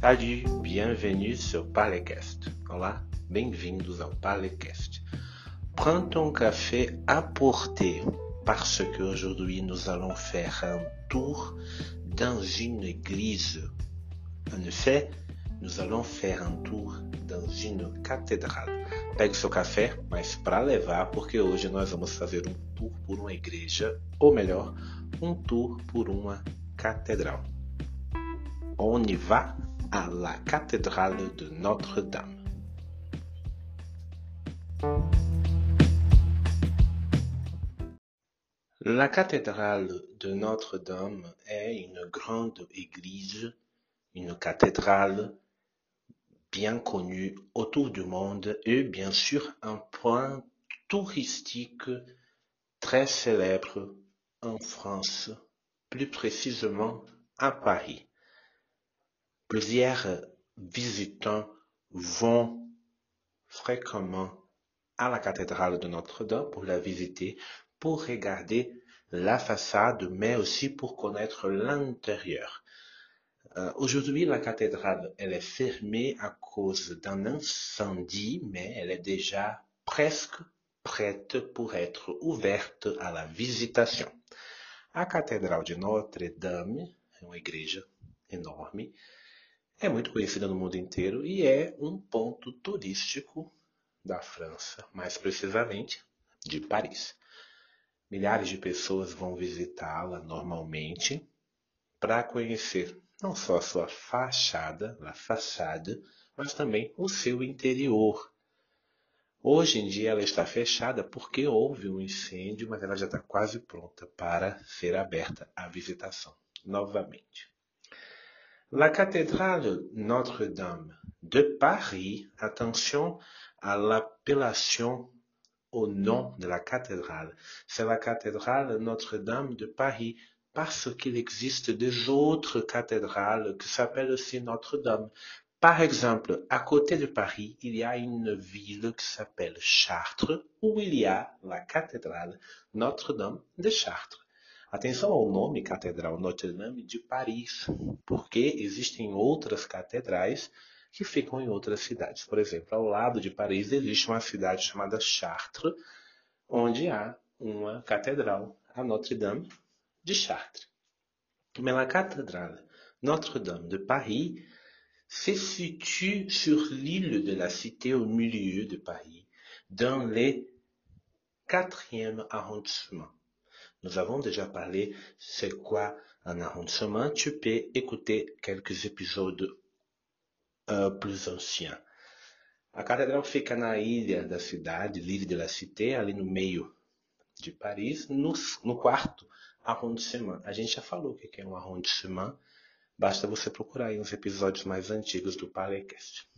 Salut, bienvenue sur Palecast. Olá, bem-vindos ao Palecast. Prends ton café à portée parce qu'aujourd'hui nous allons faire un tour dans une église. En effet, nous allons faire un tour dans une cathédrale. Pegue seu café, mas para levar, porque hoje nós vamos fazer um tour por uma igreja, ou melhor, um tour por uma cathédrale. On y va à la cathédrale de Notre-Dame. La cathédrale de Notre-Dame est une grande église, une cathédrale bien connue autour du monde et bien sûr un point touristique très célèbre en France, plus précisément à Paris. Plusieurs visitants vont fréquemment à la cathédrale de Notre-Dame pour la visiter, pour regarder la façade, mais aussi pour connaître l'intérieur. Euh, Aujourd'hui, la cathédrale, est fermée à cause d'un incendie, mais elle est déjà presque prête pour être ouverte à la visitation. A Catedral de Notre-Dame é uma igreja enorme, é muito conhecida no mundo inteiro e é um ponto turístico da França, mais precisamente de Paris. Milhares de pessoas vão visitá-la normalmente para conhecer não só a sua fachada, a fachada, mas também o seu interior. Hoje em dia ela está fechada porque houve um incêndio, mas ela já está quase pronta para ser aberta à visitação novamente. La cathédrale Notre-Dame de Paris, attention à l'appellation au nom de la cathédrale. C'est la cathédrale Notre-Dame de Paris parce qu'il existe des autres cathédrales qui s'appellent aussi Notre-Dame. Par exemple, à côté de Paris, il y a une ville qui s'appelle Chartres, où il y a la cathédrale Notre-Dame de Chartres. Atenção ao nome Catedral Notre-Dame de Paris, porque existem outras catedrais que ficam em outras cidades. Por exemplo, ao lado de Paris existe uma cidade chamada Chartres, onde há uma catedral, a Notre-Dame de Chartres. Mais la cathédrale Notre-Dame de Paris se situe sur l'île de la Cité au milieu de Paris, dans le quatrième arrondissement. Nous avons déjà parlé c'est quoi un arrondissement. Tu peux écouter quelques épisodes uh, plus anciens. A catedral fica na ilha da cidade, l'île de la Cité, ali no meio de Paris, no, no quarto arrondissement. A gente já falou o que é um arrondissement, basta você procurar aí uns episódios mais antigos do Palecast.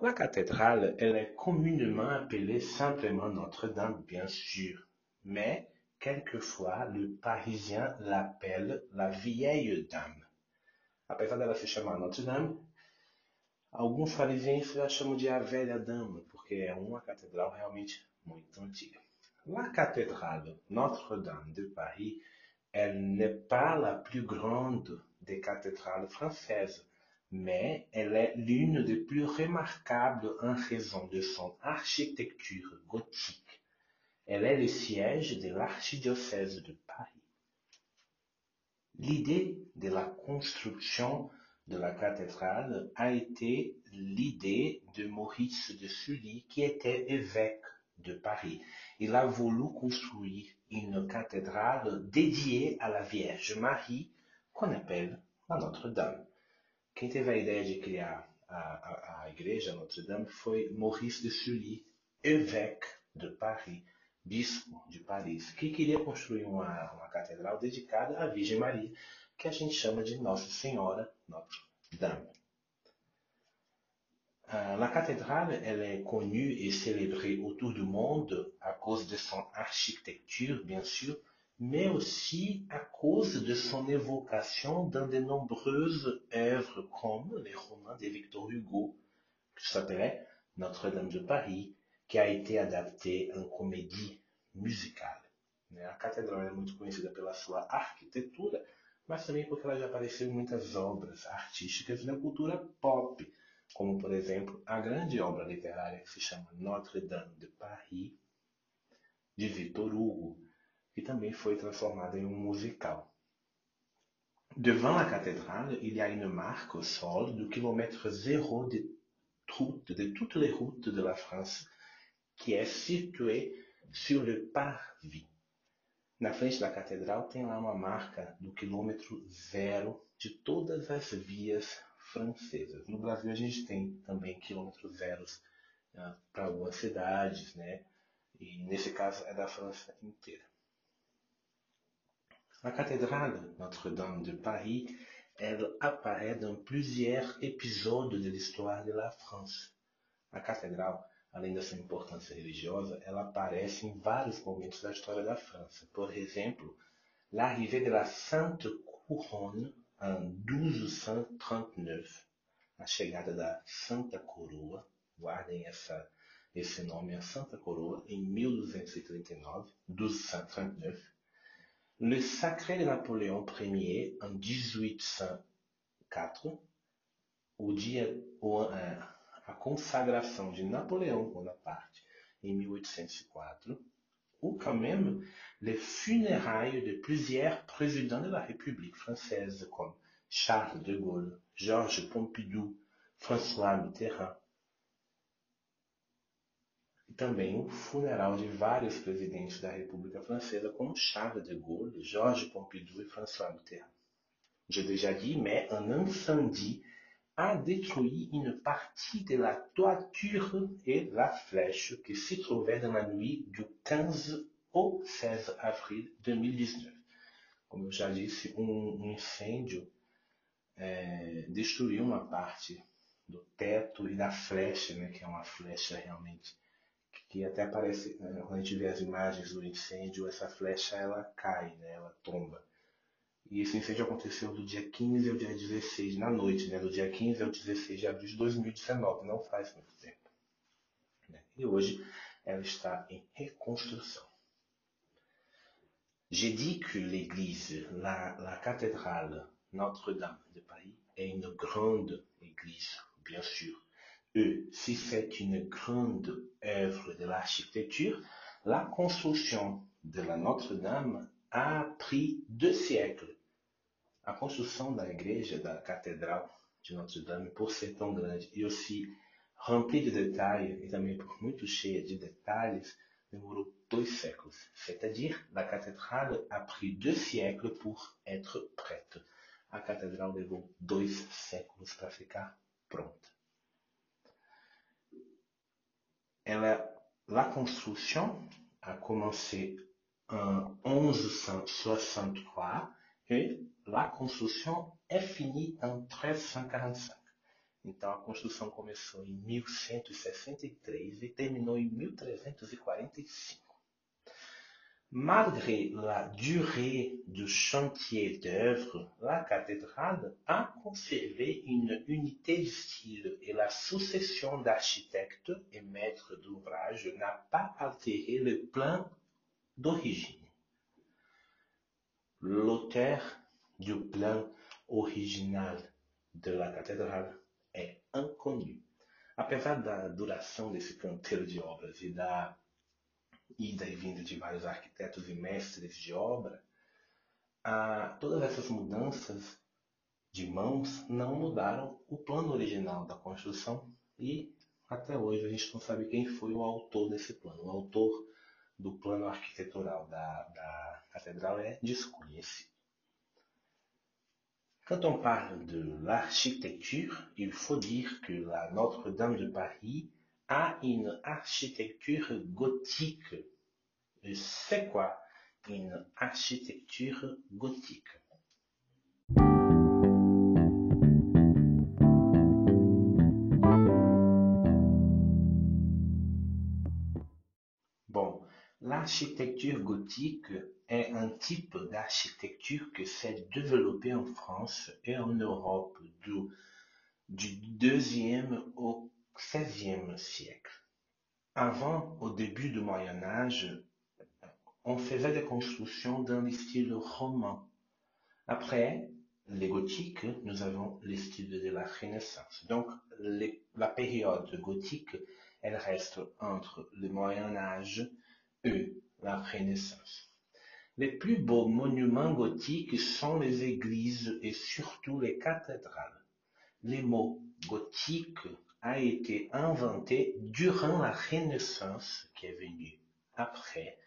La cathédrale, elle est communément appelée simplement Notre-Dame, bien sûr, mais quelquefois le parisien l'appelle la vieille dame. Apesar dela se chamar Notre-Dame, alguns parisienses a chamam de a velha dama, porque é uma catedral realmente muito antiga. La cathédrale Notre-Dame de Paris, elle n'est pas la plus grande des cathédrales françaises, mais elle est l'une des plus remarquables en raison de son architecture gothique. Elle est le siège de l'archidiocèse de Paris. L'idée de la construction de la cathédrale a été l'idée de Maurice de Sully, qui était évêque de Paris. Il a voulu construire une cathédrale dédiée à la Vierge Marie, qu'on appelle a Notre-Dame. Quem teve a ideia de criar a, a, a igreja Notre-Dame foi Maurice de Sully, évêque de Paris, bispo de Paris, que queria construir uma, uma catedral dedicada à Virgem Maria, que a gente de Nossa Senhora Notre-Dame. Euh, la cathédrale, elle est connue et célébrée autour du monde à cause de son architecture, bien sûr, mais aussi à cause de son évocation dans de nombreuses œuvres comme les romans de Victor Hugo, qui s'appelait Notre-Dame de Paris, qui a été adapté en comédie musicale. A catedral é muito conhecida pela sua arquitetura, mas também porque ela já apareceu em muitas obras artísticas da cultura pop, como por exemplo a grande obra literária que se chama Notre-Dame de Paris, de Victor Hugo, que também foi transformada em um musical. Devant la cathédrale, il y a une marque au sol du kilomètre zéro de, de toutes les routes de la France qui est située sur le parvis. Na frente da catedral tem lá uma marca do quilômetro zero de todas as vias francesas. No Brasil a gente tem também quilômetros zeros uh, para algumas cidades, né? E nesse caso é da França inteira. La cathédrale Notre-Dame de Paris, elle apparaît dans plusieurs épisodes de l'histoire de la France. A catedral, além da sua importância religiosa, ela aparece em vários momentos da história da França. Por exemplo, l'arrivée de la Sainte Couronne en 1239, a chegada da Santa Coroa, guardem essa, esse nome, a Santa Coroa, em 1239, 1239, Le Sacré de Napoléon Ier en 1804, o dia, o, a consagração de Napoléon Bonaparte em 1804, ou quand même les funérailles de plusieurs présidents de la République française comme Charles de Gaulle, Georges Pompidou, François Mitterrand, e também o funeral de vários presidentes da República Francesa, como Charles de Gaulle, Georges Pompidou et François Mitterrand. J'ai déjà dit, mais un incendie a détruit une partie de la toiture et la flèche qui se trouvait dans la nuit du 15 au 16 avril 2019. Como eu já disse, um incêndio é, destruiu uma parte do teto e da flecha, né, que é uma flecha realmente que até aparece, né, quando a gente vê as imagens do incêndio, essa flecha ela cai, né, ela tomba. E esse incêndio aconteceu do dia 15 ao dia 16, na noite, né, do dia 15 ao 16 de abril de 2019, não faz muito tempo. E hoje ela está em reconstrução. J'ai dit que l'église, la, la cathédrale Notre-Dame de Paris, est une grande église, bien sûr, E, si c'est une grande œuvre de l'architecture, la construction de la Notre-Dame a pris deux siècles. A construção da igreja, da catedral de Notre-Dame, por ser tão grande e aussi remplie de detalhes, e também por muito cheia de detalhes, demorou dois séculos. C'est-à-dire, la cathédrale a pris deux siècles pour être prête. A catedral levou dois séculos para ficar pronta. la construction a commencé en 1163 et la construção é finie en 1345. Então a construção começou em 1163 e terminou em 1345. Malgré la durée du chantier d'œuvre, la cathédrale a conservé une unité de style et la succession d'architectes et maîtres d'ouvrage n'a pas altéré le plan d'origine. L'auteur du plan original de la cathédrale est inconnu. Apesar da duração desse canteiro de obras e da ida e vinda de vários arquitetos e mestres de obra, a, todas essas mudanças de mãos não mudaram o plano original da construção e até hoje a gente não sabe quem foi o autor desse plano. O autor do plano arquitetural da, da catedral é desconhecido. Quand on parle de l'architecture, il faut dire que la Notre-Dame de Paris a une architecture gothique. C'est quoi une architecture gothique? L'architecture gothique est un type d'architecture que s'est développé en France et en Europe du, deuxième au XVIe siècle. Avant, au début du Moyen Âge, on faisait des constructions dans le style roman, Après les gothiques, nous avons les styles de la Renaissance. Donc, les- la période gothique, elle reste entre le Moyen Âge et la Renaissance. Les plus beaux monuments gothiques sont les églises et surtout les cathédrales. Le mot gothique a été inventé durant la Renaissance qui est venue après,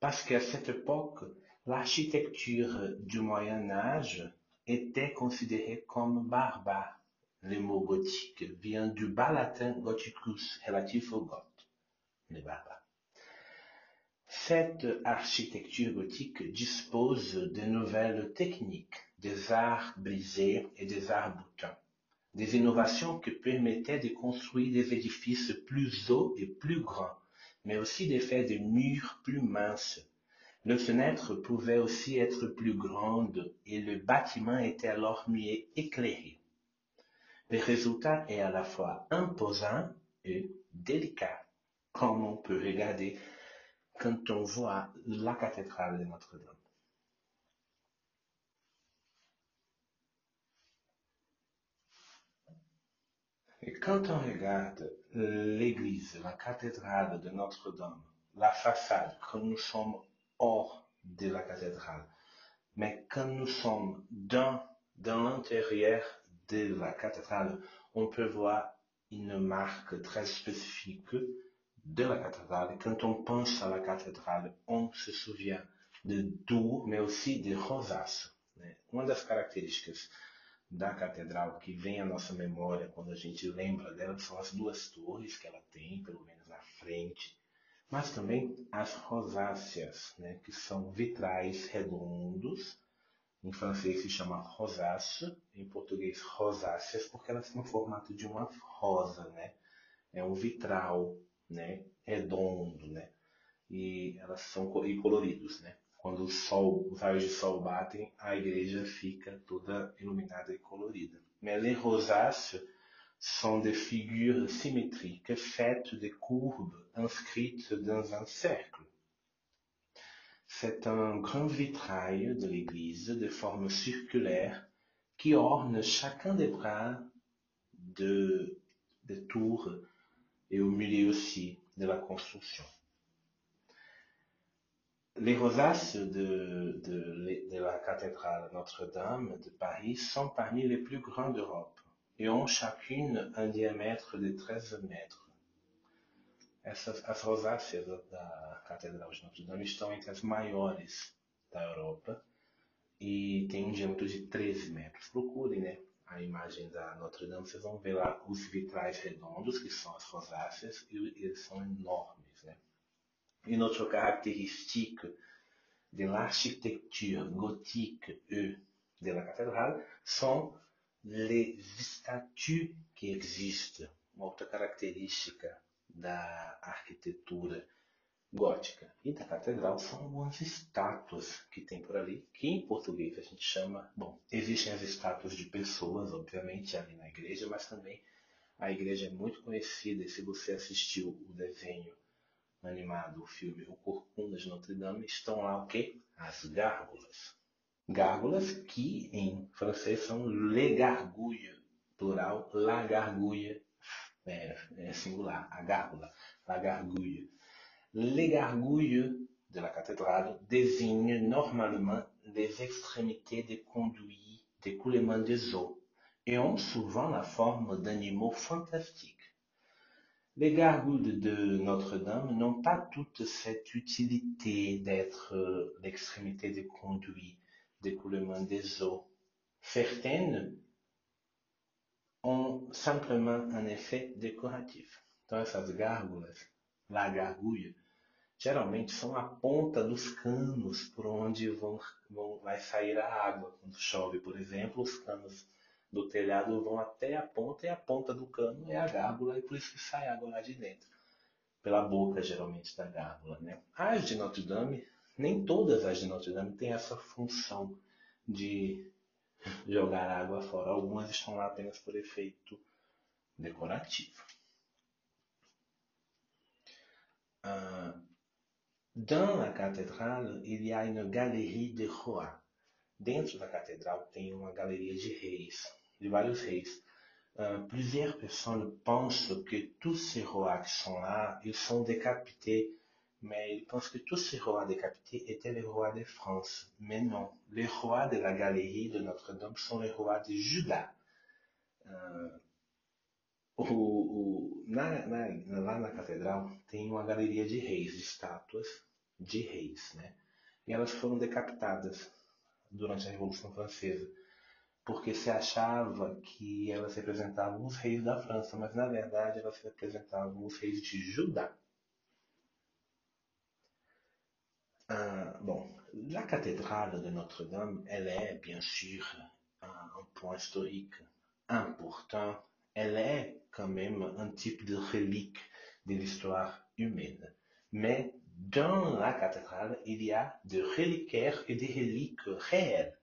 parce qu'à cette époque, l'architecture du Moyen Âge était considérée comme barbare. Le mot gothique vient du bas latin gothicus, relatif au goth, les barbares. Cette architecture gothique dispose de nouvelles techniques, des arts brisés et des arts boutins, des innovations qui permettaient de construire des édifices plus hauts et plus grands, mais aussi de faire des murs plus minces. Les fenêtres pouvaient aussi être plus grandes et le bâtiment était alors mieux éclairé. Le résultat est à la fois imposant et délicat, comme on peut regarder quand on voit la cathédrale de Notre-Dame. Et quand on regarde l'église, la cathédrale de Notre-Dame, la façade, quand nous sommes hors de la cathédrale, mais quand nous sommes dans, dans l'intérieur de la cathédrale, on peut voir une marque très spécifique de la cathédrale. Quand on pense à la cathédrale, on se souvient de Dour, mais aussi de Rosaço. Né? Uma das características da catedral que vem à nossa memória quando a gente lembra dela são as duas torres que ela tem, pelo menos na frente, mas também as rosáceas, né? que são vitrais redondos. Em francês se chama rosace, em português rosáceas, porque elas têm o formato de uma rosa, né? É um vitral né, redondo, né? E elas são e coloridos, né? Quando o sol, os raios de sol batem, a igreja fica toda iluminada e colorida. Mais les rosaces sont des figures symétriques de courbes inscrites dans un cercle. C'est un grand vitrail de l'église de forme circulaire qui orne chacun des bras de, des tours et au milieu aussi de la construction. Les rosaces de, la cathédrale Notre-Dame de Paris sont parmi les plus grands d'Europe et ont chacune un diamètre de 13 mètres. Essas, as rosáceas da Catedral de Notre-Dame estão entre as maiores da Europa e tem um diâmetro de 13 metros. Procurem, né? A imagem da Notre Dame, vocês vão ver lá os vitrais redondos, que são as rosáceas, e eles são enormes. Né? Une autre caractéristique de l'architecture gothique de la cathédrale sont les statues qui existent. Uma outra característica da arquitetura gótica e da catedral são algumas estátuas que tem por ali, que em português a gente chama, bom, existem as estátuas de pessoas, obviamente, ali na igreja, mas também a igreja é muito conhecida, e se você assistiu o desenho animado, o filme O Corcunda de Notre Dame, estão lá o quê? As gárgulas. Gárgulas que em francês são les gargouilles, plural, la gargouille, é, é singular, a gárgula, la gargouille. Les gargouilles de la cathédrale désignent normalement les extrémités des conduits d'écoulement des eaux et ont souvent la forme d'animaux fantastiques. Les gargouilles de Notre-Dame n'ont pas toute cette utilité d'être euh, l'extrémité des conduits d'écoulement des eaux. Certaines ont simplement un effet décoratif. Então essas gárgulas, la gargouille, geralmente são a ponta dos canos por onde vão, vão, vai sair a água. Quando chove, por exemplo, os canos do telhado vão até a ponta e a ponta do cano é a gárgula e por isso que sai água lá de dentro. Pela boca, geralmente, da gárgula. Né? As de Notre Dame, nem todas as de Notre Dame têm essa função de jogar água fora. Algumas estão lá apenas por efeito décoratif. Euh, dans la cathédrale, il y a une galerie de roi. Dentro da catedral tem uma galeria de reis, de vários reis. Uh, plusieurs personnes pensent que tous ces rois qui sont là, ils sont décapités, mais ils pensent que tous ces rois décapités étaient les rois de France. Mais non, les rois de la galerie de Notre-Dame sont les rois de Juda. Uh, o, o, na, na, lá na catedral tem uma galeria de reis, de estátuas de reis, né? E elas foram decapitadas durante a Revolução Francesa porque se achava que elas representavam os reis da França, mas na verdade elas representavam os reis de Judá. Ah, bon, la cathédrale de Notre-Dame, elle est bien sûr un, point historique important. Elle est quand même un type de relique de l'histoire humaine. Mais dans la cathédrale, il y a des reliquaires et des reliques réelles.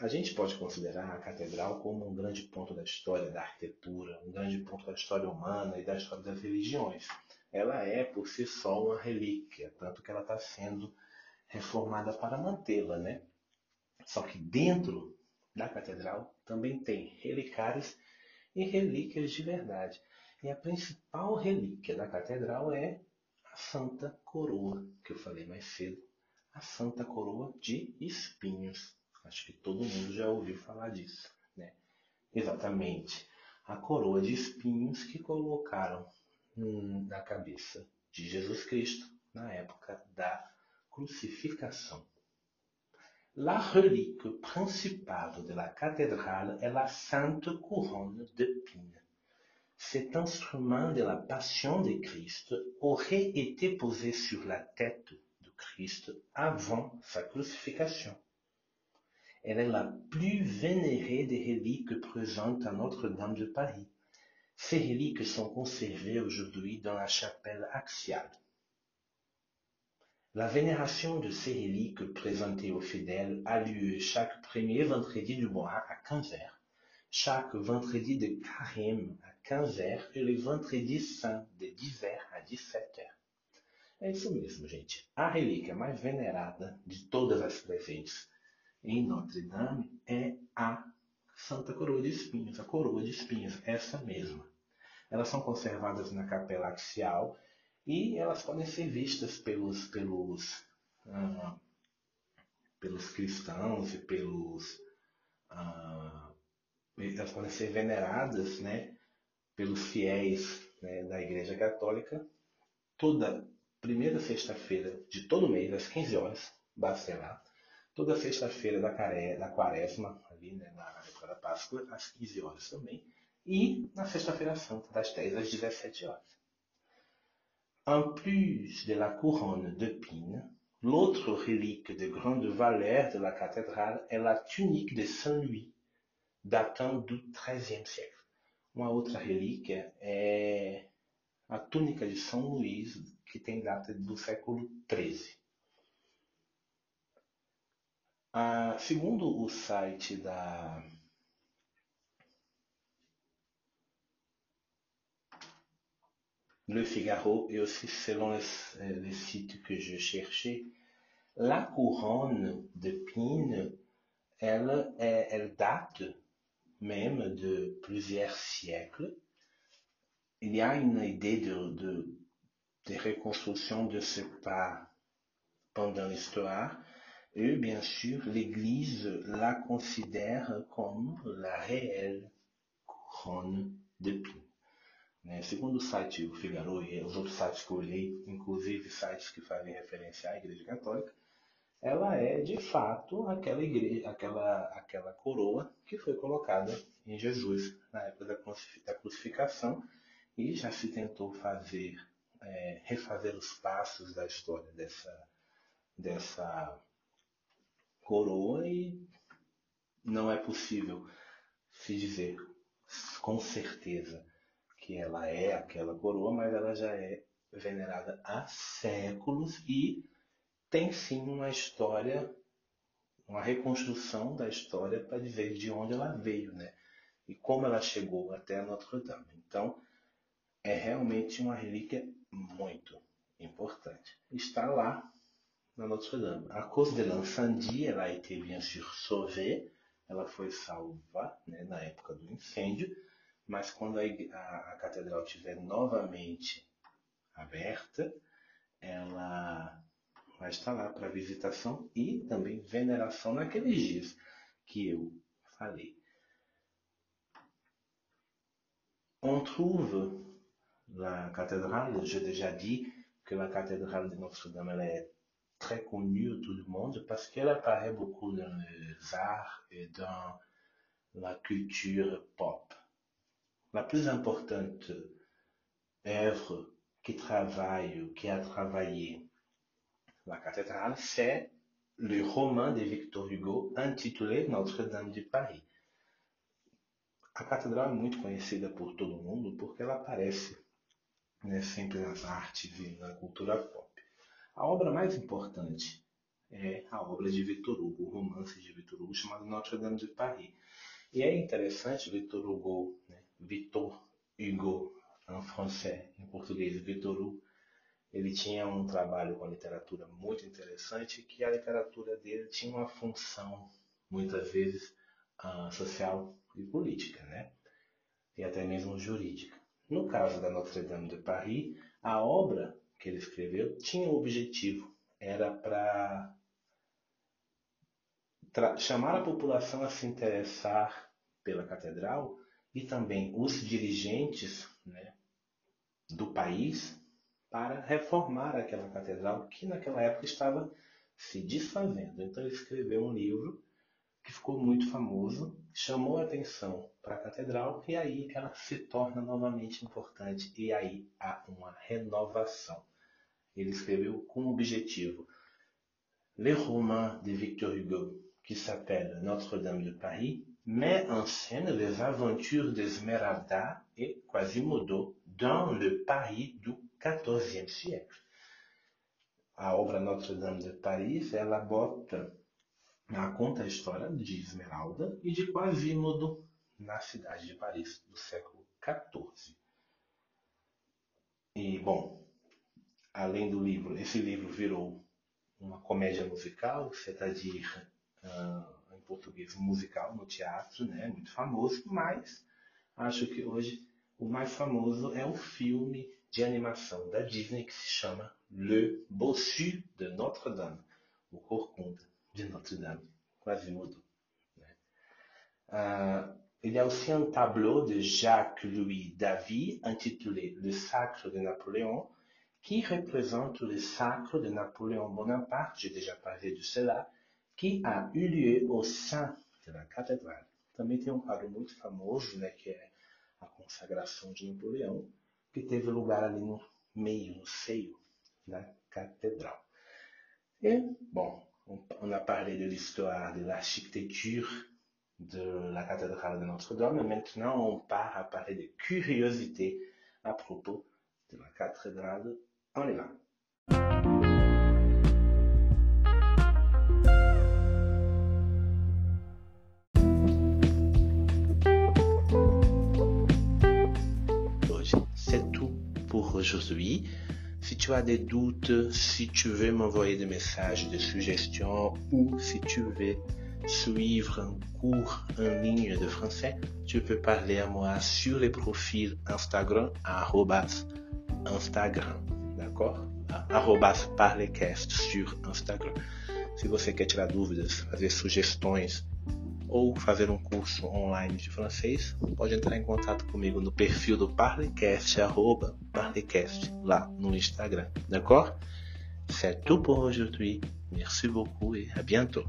A gente pode considerar a catedral como um grande ponto da história da arquitetura, um grande ponto da história humana e da história das religiões. Ela é, por si só, uma relíquia, tanto que ela está sendo reformada para mantê-la, né? Só que dentro da catedral também tem relicários e relíquias de verdade. E a principal relíquia da catedral é a Santa Coroa, que eu falei mais cedo, a Santa Coroa de Espinhos. Acho que todo mundo já ouviu falar disso, né? Exatamente. A coroa de espinhos que colocaram na cabeça de Jesus Cristo na época da crucificação. La relique principale de la cathédrale est la Sainte Couronne d'épines. Cet instrument de la Passion de Christ aurait été posé sur la tête de Christ avant sa crucifixion. Elle est la plus vénérée des reliques présentes à Notre-Dame de Paris. Ces reliques sont conservées aujourd'hui dans la chapelle axiale. La vénération de ces reliques présentées aux fidèles a lieu chaque premier vendredi du mois à 15 h chaque vendredi de carême à 15 h et le vendredi saint de 10 h à 17 h É isso mesmo, gente. A relíquia mais venerada de todas as presentes em Notre Dame é a Santa Coroa de Espinhos, a coroa de espinhos, essa mesma. Elas são conservadas na capela axial e elas podem ser vistas pelos, pelos, ah, pelos cristãos e pelos. Ah, elas podem ser veneradas né, pelos fiéis né, da Igreja Católica toda primeira sexta-feira de todo mês, às 15 horas, lá toda sexta-feira da, da quaresma, ali né, na época da Páscoa, às 15 horas também, e na sexta-feira santa, das 10 às 17 horas. En plus de la couronne d'épines, l'autre relique de grande valeur de la cathédrale est la tunique de Saint-Louis, datant do XIIIe siècle. Uma outra relíquia é a túnica de São Luís, que tem data do século XIII. Ah, segundo o site da Le Figaro et aussi selon les, les sites que je cherchais, la couronne d'épines, elle, elle date même de plusieurs siècles. Il y a une idée de, de, de reconstruction de ce pas pendant l'histoire, et bien sûr, l'Église la considère comme la réelle couronne d'épines. Né? Segundo o site O Figaro e os outros sites que eu olhei, inclusive sites que fazem referência à Igreja Católica, ela é de fato aquela igreja, aquela, aquela coroa que foi colocada em Jesus na época da crucificação e já se tentou fazer, é, refazer os passos da história dessa, dessa coroa e não é possível se dizer com certeza que ela é aquela coroa, mas ela já é venerada há séculos e tem sim uma história, uma reconstrução da história para dizer de onde ela veio, né? E como ela chegou até Notre Dame. Então, é realmente uma relíquia muito importante. Está lá na Notre-Dame. À cause de l'incendie, ela a été bien ela foi salva né, na época do incêndio, mas quando a, a, a catedral estiver novamente aberta, ela vai estar lá para visitação e também veneração naqueles dias que eu falei. On trouve la cathédrale, j'ai déjà dit que la cathédrale de Notre-Dame elle est très connue de tout le monde parce qu'elle apparaît beaucoup dans les arts et dans la culture pop. La plus importante œuvre qui travaille ou qui a travaillé la cathédrale, c'est le roman de Victor Hugo intitulé Notre-Dame de Paris. A catedral é muito conhecida por todo mundo porque ela aparece né, sempre nas artes e na cultura pop. A obra mais importante é a obra de Victor Hugo, o romance de Victor Hugo chamado Notre-Dame de Paris. E é interessante, Victor Hugo, né, Victor Hugo, em francês, em português, Victor Hugo, ele tinha um trabalho com a literatura muito interessante, que a literatura dele tinha uma função, muitas vezes, uh, social e política, né? E até mesmo jurídica. No caso da Notre-Dame de Paris, a obra que ele escreveu tinha um objetivo, era para chamar a população a se interessar pela catedral e também os dirigentes né, do país para reformar aquela catedral que naquela época estava se desfazendo. Então ele escreveu um livro que ficou muito famoso, chamou a atenção para a catedral e aí ela se torna novamente importante e aí há uma renovação. Ele escreveu com o objetivo Le roman de Victor Hugo, qui s'appelle Notre-Dame de Paris, met en scène les aventures d'Esmeralda et Quasimodo dans le Paris du XIVe siècle. A obra Notre-Dame de Paris, ela bota ela conta a história de Esmeralda e de Quasimodo na cidade de Paris do século XIV. E, bom, além do livro, esse livro virou uma comédia musical, c'est-à-dire uh, em português musical no teatro, né, muito famoso, mas acho que hoje o mais famoso é o filme de animação da Disney que se chama Le Bossu de Notre-Dame, o Corcunda de Notre-Dame, Quasimodo. Né? Uh, il y a aussi un tableau de Jacques-Louis Davy intitulé Le Sacre de Napoléon, qui représente le sacre de Napoléon Bonaparte, j'ai déjà parlé de cela, qui a eu lieu au sein de la cathédrale. Também tem um quadro muito famoso, né, que é a consagração de Napoleão, que teve lugar ali no meio, no seio da cathédrale. Et bon, on a parlé de l'histoire de l'architecture de la cathédrale de Notre-Dame, maintenant on part à parler de curiosités à propos de la cathédrale On y aujourd'hui. Si tu as des doutes, si tu veux m'envoyer des messages, des suggestions ou si tu veux suivre un cours en ligne de français, tu peux parler à moi sur les profils Instagram, Instagram. d'accord? Arrobas Parlecast sur Instagram. Se você quer tirar dúvidas, fazer sugestões ou fazer um curso online de francês, pode entrar em contato comigo no perfil do Parlecast, arroba Parlecast, lá no Instagram, d'accord? C'est tout pour aujourd'hui. Merci beaucoup et à bientôt.